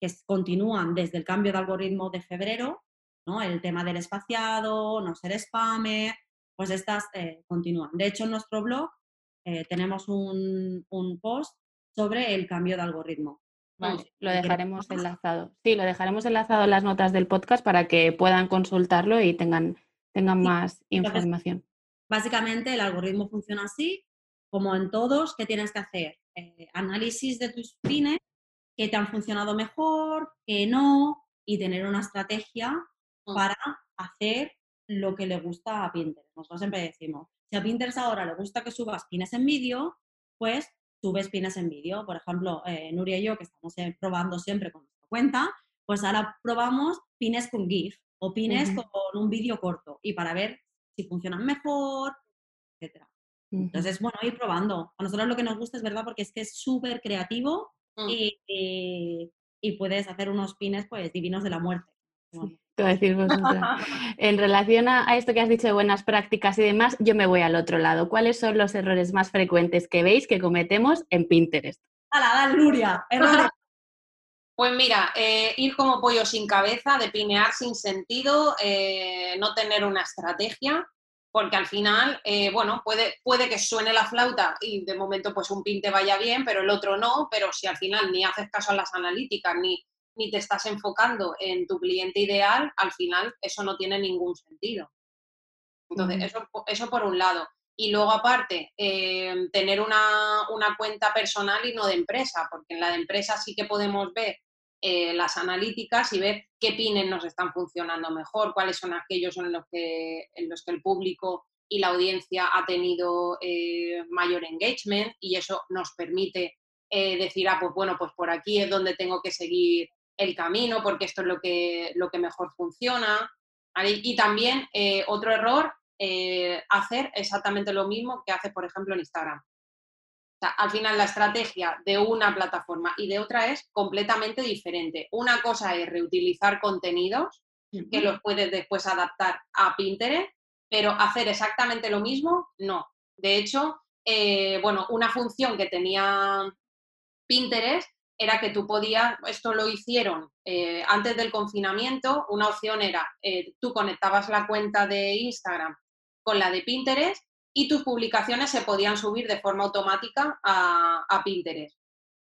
que continúan desde el cambio de algoritmo de febrero, ¿no? el tema del espaciado, no ser spammer, pues estas eh, continúan. De hecho, en nuestro blog eh, tenemos un, un post sobre el cambio de algoritmo.
Vale, lo dejaremos enlazado. Sí, lo dejaremos enlazado en las notas del podcast para que puedan consultarlo y tengan, tengan más información.
Básicamente el algoritmo funciona así, como en todos, ¿qué tienes que hacer? Eh, análisis de tus pines, que te han funcionado mejor, que no, y tener una estrategia
Mm.
para hacer lo que le gusta a Pinterest. Nosotros siempre decimos, si a Pinterest ahora le gusta que subas pines en vídeo, pues subes pines en vídeo. Por ejemplo, eh, Nuria y yo, que estamos eh, probando siempre con nuestra cuenta, pues ahora probamos pines con GIF o pines con un vídeo corto y para ver si funcionan mejor.
Ujú.
Entonces, bueno, ir probando. A nosotros lo que nos gusta es verdad porque es que es súper creativo
Mm.
y, y- y puedes hacer unos pines pues divinos de la muerte.
decir En relación a, esto que has dicho de buenas prácticas y demás, yo me voy al otro lado. ¿Cuáles son los errores más frecuentes que veis que cometemos en Pinterest?
¡Hala, la Luria!
Pues mira, eh, ir como pollo sin cabeza, depinear sin sentido, eh, no tener una estrategia, porque al final, eh, bueno, puede, puede que suene la flauta y de momento pues un pin te vaya bien, pero el otro no, pero si al final ni haces caso a las analíticas, ni, ni te estás enfocando en tu cliente ideal, al final eso no tiene ningún sentido. Entonces, eso, eso por un lado. Y luego, aparte, eh, tener una, cuenta personal y no de empresa, porque en la de empresa sí que podemos ver eh, las analíticas y ver qué pines nos están funcionando mejor, cuáles son aquellos en los que, en los que el público y la audiencia ha tenido eh, mayor engagement y eso nos permite decir, ah, pues bueno, pues por aquí es donde tengo que seguir el camino, porque esto es lo que, lo que mejor funciona. Y también eh, otro error, eh, hacer exactamente lo mismo que hace, por ejemplo, en Instagram. al final la estrategia de una plataforma y de otra es completamente diferente. Una cosa es reutilizar contenidos que los puedes después adaptar a Pinterest, pero hacer exactamente lo mismo, no. De hecho, eh, bueno, una función que tenía Pinterest era que tú podías, esto lo hicieron eh, antes del confinamiento, una opción era, eh, tú conectabas la cuenta de Instagram con la de Pinterest y tus publicaciones se podían subir de forma automática a, Pinterest.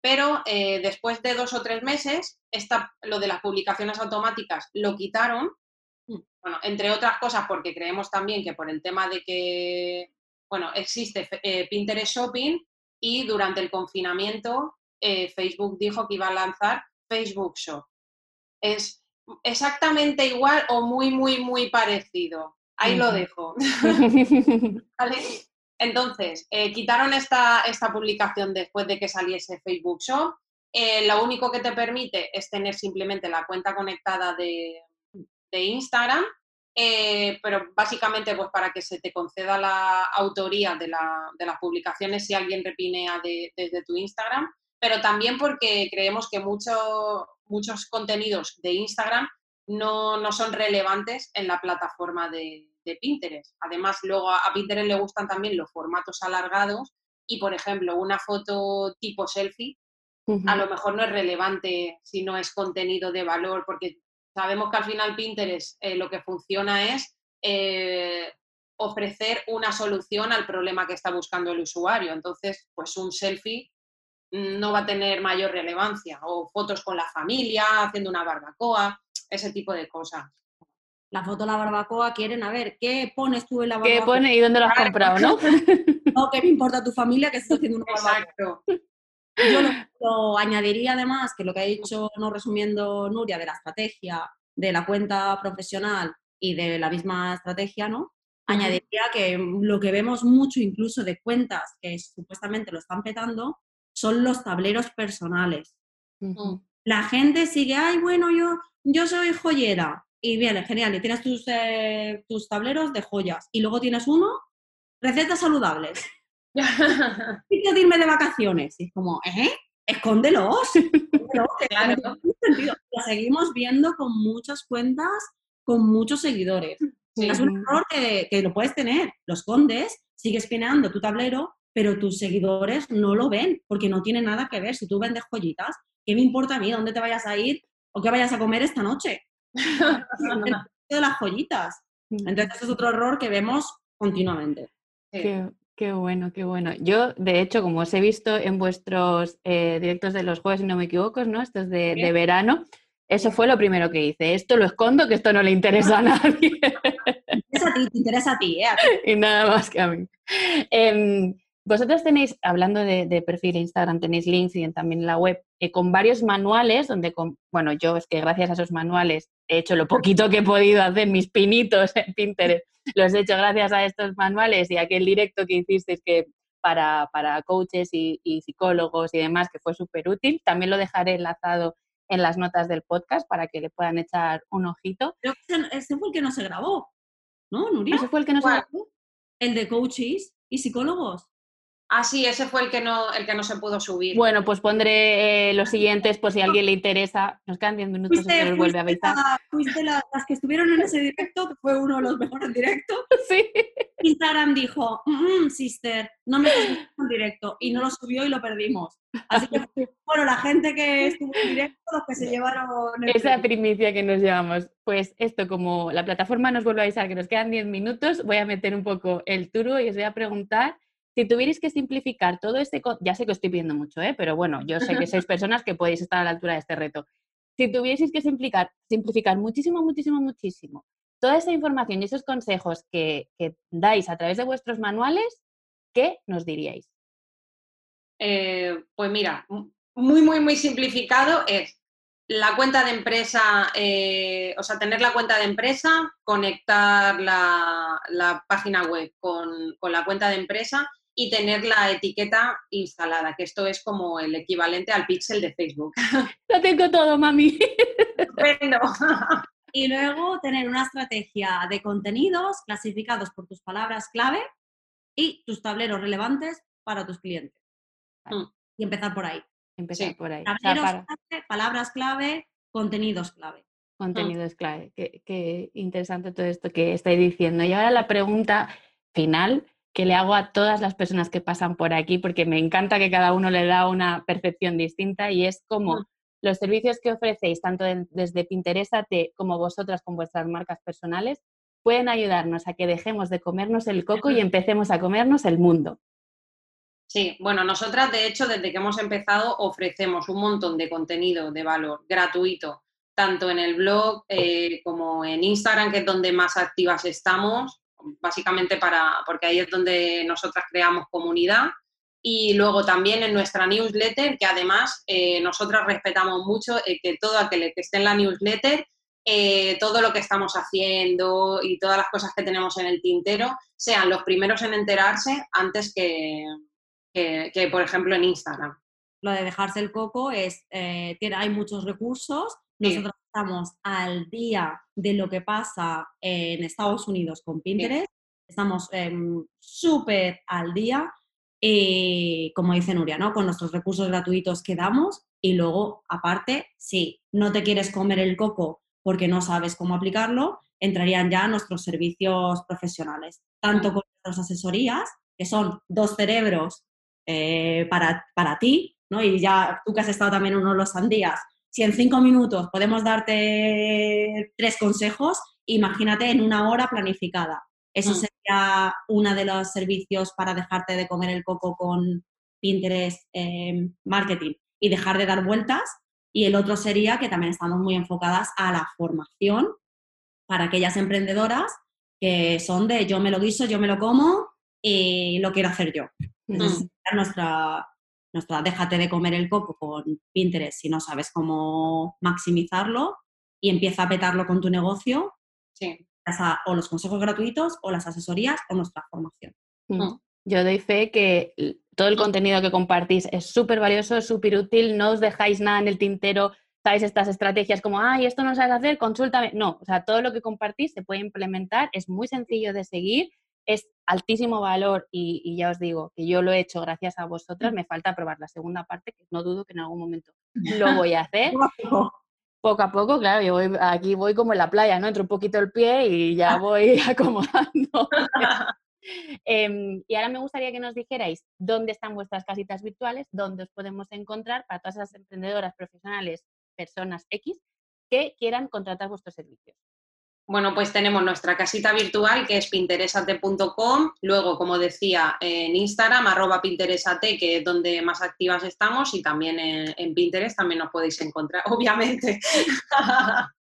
Pero eh, después de dos o tres meses, lo de las publicaciones automáticas lo quitaron, bueno, entre otras cosas porque creemos también que por el tema de que, bueno, existe Pinterest Shopping y durante el confinamiento eh, Facebook dijo que iba a lanzar Facebook Shop. Es exactamente igual o muy, muy, muy parecido. Ahí lo dejo. Entonces, eh, quitaron esta, esta, publicación después de que saliese Facebook Shop. Eh, lo único que te permite es tener simplemente la cuenta conectada de, Instagram, pero básicamente pues para que se te conceda la autoría de, las publicaciones si alguien repinea desde tu Instagram pero también porque creemos que muchos contenidos de Instagram no, son relevantes en la plataforma de, Pinterest. Además, luego a, Pinterest le gustan también los formatos alargados y, por ejemplo, una foto tipo selfie a lo mejor no es relevante si no es contenido de valor, porque sabemos que al final Pinterest eh, lo que funciona es eh, ofrecer una solución al problema que está buscando el usuario. Entonces, pues un selfie no va a tener mayor relevancia. O fotos con la familia, haciendo una barbacoa, ese tipo de cosas.
La foto de la barbacoa quieren a ver qué pones tú en la barbacoa.
¿Qué pone y dónde lo has comprado, no?
no, ¿qué me importa tu familia que estés haciendo una barbacoa? Yo lo, añadiría además que lo que ha dicho, no resumiendo Nuria, de la estrategia, de la cuenta profesional y de la misma estrategia, ¿no? Añadiría que lo que vemos mucho incluso de cuentas que supuestamente lo están petando son los tableros personales. La gente sigue, ay, bueno, yo, yo soy joyera. Y viene, genial, y tienes tus, eh, tus tableros de joyas. Y luego tienes uno, recetas saludables. y que irme de vacaciones. Y es como, ¿eh? Escóndelos. claro. Lo seguimos viendo con muchas cuentas, con muchos seguidores. Es un error que, que, lo puedes tener. Lo escondes, sigues pineando tu tablero, pero tus seguidores no lo ven porque no tiene nada que ver. Si tú vendes joyitas, ¿qué me importa a mí dónde te vayas a ir o qué vayas a comer esta noche? de las joyitas. Mm. Entonces es otro error que vemos continuamente.
Qué, bueno, qué bueno. Yo, de hecho, como os he visto en vuestros eh, directos de los jueves, si no me equivoco, ¿no? Estos de, de verano, eso fue lo primero que hice. Esto lo escondo, que esto no le interesa a nadie.
interesa a ti, te interesa a ti, ¿eh?
Y nada más que a mí. Em, vosotros tenéis, hablando de, perfil Instagram, tenéis links y también en la web, eh, con varios manuales, donde, con, bueno, yo es que gracias a esos manuales he hecho lo poquito que he podido hacer, mis pinitos en Pinterest, los he hecho gracias a estos manuales y aquel directo que hicisteis que para, para coaches y, psicólogos y demás, que fue súper útil. También lo dejaré enlazado en las notas del podcast para que le puedan echar un ojito.
Pero ese fue el que no se grabó, ¿no, Nuria?
Ese fue el que no se grabó.
El de coaches y psicólogos.
Ah, sí, ese fue el que no, el que no se pudo subir.
Bueno, pues pondré eh, los siguientes por si a alguien le interesa. Nos quedan 10 minutos y se nos vuelve a avisar.
fuiste las que estuvieron en ese directo, que fue uno de los mejores directos.
Sí.
Instagram dijo, mm, sister, no me en directo. Y no lo subió y lo perdimos. Así que, bueno, la gente que estuvo en directo, los que se llevaron...
Esa primicia que nos llevamos. Pues esto, como la plataforma nos vuelve a avisar que nos quedan 10 minutos, voy a meter un poco el turbo y os voy a preguntar si tuvierais que simplificar todo este, ya sé que os estoy pidiendo mucho, ¿eh? pero bueno, yo sé que sois personas que podéis estar a la altura de este reto. Si tuvierais que simplificar, simplificar muchísimo, muchísimo, muchísimo toda esa información y esos consejos que, dais a través de vuestros manuales, ¿qué nos diríais?
Eh, pues mira, muy, muy, muy simplificado es la cuenta de empresa, eh, o sea, tener la cuenta de empresa, conectar la, página web con, con, la cuenta de empresa y tener la etiqueta instalada, que esto es como el equivalente al pixel de Facebook.
Lo tengo todo, mami.
y luego tener una estrategia de contenidos clasificados por tus palabras clave y tus tableros relevantes para tus clientes. Mm. Y empezar por ahí.
Empezar por ahí.
palabras clave, contenidos clave.
Contenidos clave. Qué, qué interesante todo esto que estáis diciendo. Y ahora la pregunta final que le hago a todas las personas que pasan por aquí, porque me encanta que cada uno le da una percepción distinta y es como los servicios que ofrecéis, tanto desde Pinterest como vosotras con vuestras marcas personales, pueden ayudarnos a que dejemos de comernos el coco y empecemos a comernos el mundo.
Sí, bueno, nosotras de hecho desde que hemos empezado ofrecemos un montón de contenido de valor gratuito, tanto en el blog eh, como en Instagram, que es donde más activas estamos, básicamente para, porque ahí es donde nosotras creamos comunidad. Y luego también en nuestra newsletter, que además eh, nosotras respetamos mucho eh, que todo aquel que esté en la newsletter, eh, todo lo que estamos haciendo y todas las cosas que tenemos en el tintero sean los primeros en enterarse antes que, que, por ejemplo, en Instagram.
Lo de dejarse el coco es, tiene, hay muchos recursos, nosotros estamos al día de lo que pasa en Estados Unidos con Pinterest, estamos em, súper al día, y, como dice Nuria, ¿no? con nuestros recursos gratuitos que damos y luego, aparte, si no te quieres comer el coco porque no sabes cómo aplicarlo, entrarían ya nuestros servicios profesionales, tanto con nuestras asesorías, que son dos cerebros eh, para, para ti, ¿no? y ya tú que has estado también uno de los sandías, si en cinco minutos podemos darte tres consejos, imagínate en una hora planificada. Eso mm. sería uno de los servicios para dejarte de comer el coco con Pinterest em, Marketing y dejar de dar vueltas. Y el otro sería que también estamos muy enfocadas a la formación para aquellas emprendedoras que son de yo me lo guiso, yo me lo como y lo quiero hacer yo. Mm. nuestra, nuestra déjate de comer el coco con Pinterest si no sabes cómo maximizarlo y empieza a petarlo con tu negocio.
Sí.
O los consejos gratuitos o las asesorías o nuestra formación.
Mm. Mm. Yo doy fe que todo el contenido que compartís es súper valioso, súper útil, no os dejáis nada en el tintero, sabéis estas estrategias como, ay, esto no sabes hacer, consúltame. No, o sea, todo lo que compartís se puede implementar, es muy sencillo de seguir es altísimo valor y, ya os digo que yo lo he hecho gracias a vosotras, me falta probar la segunda parte, que no dudo que en algún momento lo voy a hacer. Poco a poco, claro, yo voy, aquí voy como en la playa, ¿no? Entro un poquito el pie y ya voy acomodando. Em, y ahora me gustaría que nos dijerais dónde están vuestras casitas virtuales, dónde os podemos encontrar para todas esas emprendedoras profesionales, personas X, que quieran contratar vuestros servicios.
Bueno, pues tenemos nuestra casita virtual que es pinteresate.com, luego, como decía, en Instagram, arroba pinteresate, que es donde más activas estamos, y también en, Pinterest también nos podéis encontrar, obviamente.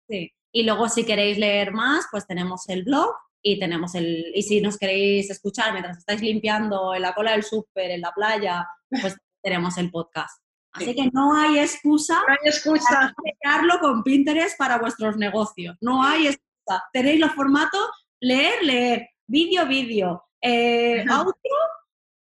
Sí, y luego si queréis leer más, pues tenemos el blog y tenemos el, y si nos queréis escuchar mientras estáis limpiando en la cola del súper, en la playa, pues tenemos el podcast. Así que no hay excusa,
no hay excusa.
para con Pinterest para vuestros negocios. No hay excusa Tenéis los formatos, leer, leer, vídeo, vídeo, eh, audio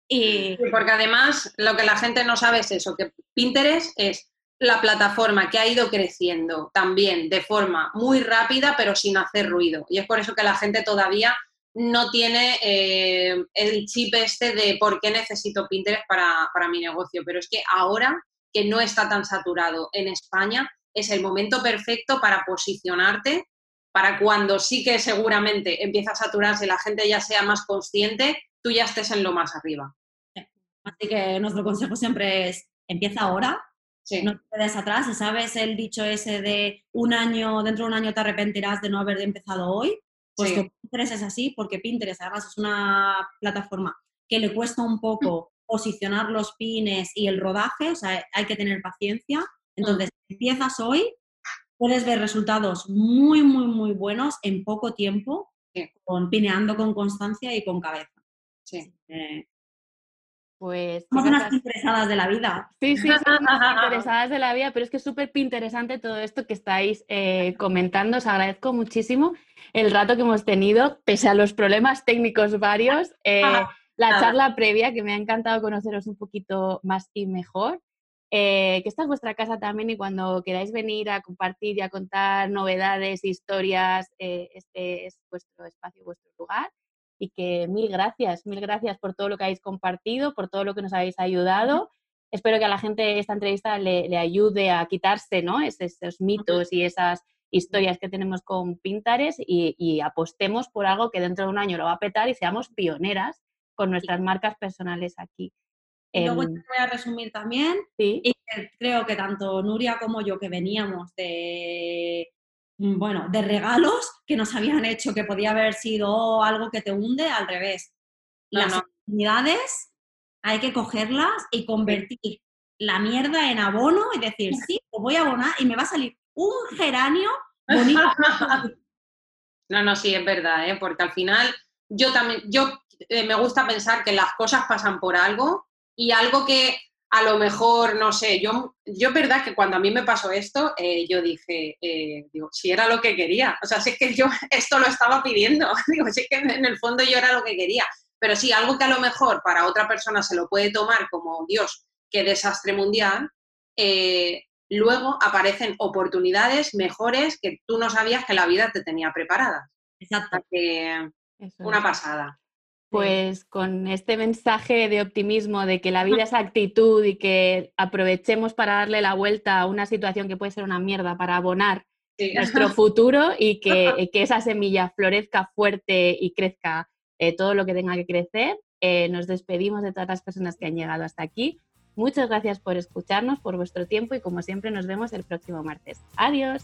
y...
Porque además lo que la gente no sabe es eso, que Pinterest es la plataforma que ha ido creciendo también de forma muy rápida, pero sin hacer ruido. Y es por eso que la gente todavía no tiene eh, el chip este de por qué necesito Pinterest para, para mi negocio. Pero es que ahora que no está tan saturado en España, es el momento perfecto para posicionarte, para cuando sí que seguramente empieza a saturarse, la gente ya sea más consciente, tú ya estés en lo más arriba.
Así que nuestro consejo siempre es, empieza ahora, no te quedes atrás, ¿sabes el dicho ese de un año, dentro de un año te arrepentirás de no haber empezado hoy? Pues que Pinterest es así, porque Pinterest además es una plataforma que le cuesta un poco posicionar los pines y el rodaje, o sea, hay que tener paciencia. Entonces, si empiezas hoy, puedes ver resultados muy, muy, muy buenos en poco tiempo, con, pineando con constancia y con cabeza.
Sí.
Pues.
Somos unas interesadas de la vida.
Sí, sí, somos interesadas de la vida, pero es que es súper interesante todo esto que estáis eh, comentando. Os agradezco muchísimo el rato que hemos tenido, pese a los problemas técnicos varios. Eh, la charla previa, que me ha encantado conoceros un poquito más y mejor. Eh, que esta es vuestra casa también y cuando queráis venir a compartir y a contar novedades, historias, este es vuestro espacio, vuestro lugar y que mil gracias, mil gracias por todo lo que habéis compartido, por todo lo que nos habéis ayudado. Espero que a la gente esta entrevista le, ayude a quitarse ¿no? esos, mitos y esas historias que tenemos con Pintares y, apostemos por algo que dentro de un año lo va a petar y seamos pioneras con nuestras marcas personales aquí.
Y luego em, te voy a resumir también,
¿sí?
y creo que tanto Nuria como yo que veníamos de Mm, bueno, de regalos que nos habían hecho, que podía haber sido algo que te hunde, al revés. Las oportunidades hay que cogerlas y convertir la mierda en abono y decir, sí, pues voy a abonar y me va a salir un geranio bonito.
No, no, sí, es verdad, ¿eh? porque al final yo también, yo eh, me gusta pensar que las cosas pasan por algo y algo que a lo mejor, no sé, yo, yo verdad que cuando a mí me pasó esto, eh, yo dije, eh, digo, si era lo que quería, o sea, si es que yo esto lo estaba pidiendo, digo, si es que en el fondo yo era lo que quería, pero sí, algo que a lo mejor para otra persona se lo puede tomar como, Dios, qué desastre mundial, eh, luego aparecen oportunidades mejores que tú no sabías que la vida te tenía preparada.
Exacto.
Que, una pasada.
Pues con este mensaje de optimismo, de que la vida es actitud y que aprovechemos para darle la vuelta a una situación que puede ser una mierda para abonar nuestro futuro y que, esa semilla florezca fuerte y crezca eh, todo lo que tenga que crecer. Eh, nos despedimos de todas las personas que han llegado hasta aquí. Muchas gracias por escucharnos, por vuestro tiempo y como siempre nos vemos el próximo martes. Adiós.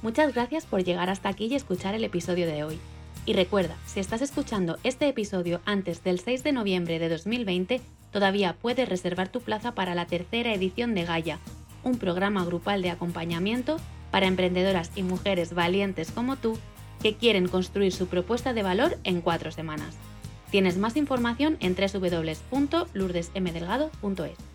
Muchas gracias por llegar hasta aquí y escuchar el episodio de hoy. Y recuerda, si estás escuchando este episodio antes del 6 de noviembre de 2020, todavía puedes reservar tu plaza para la tercera edición de Gaia, un programa grupal de acompañamiento para emprendedoras y mujeres valientes como tú que quieren construir su propuesta de valor en cuatro semanas. Tienes más información en www.lourdesmdelgado.es.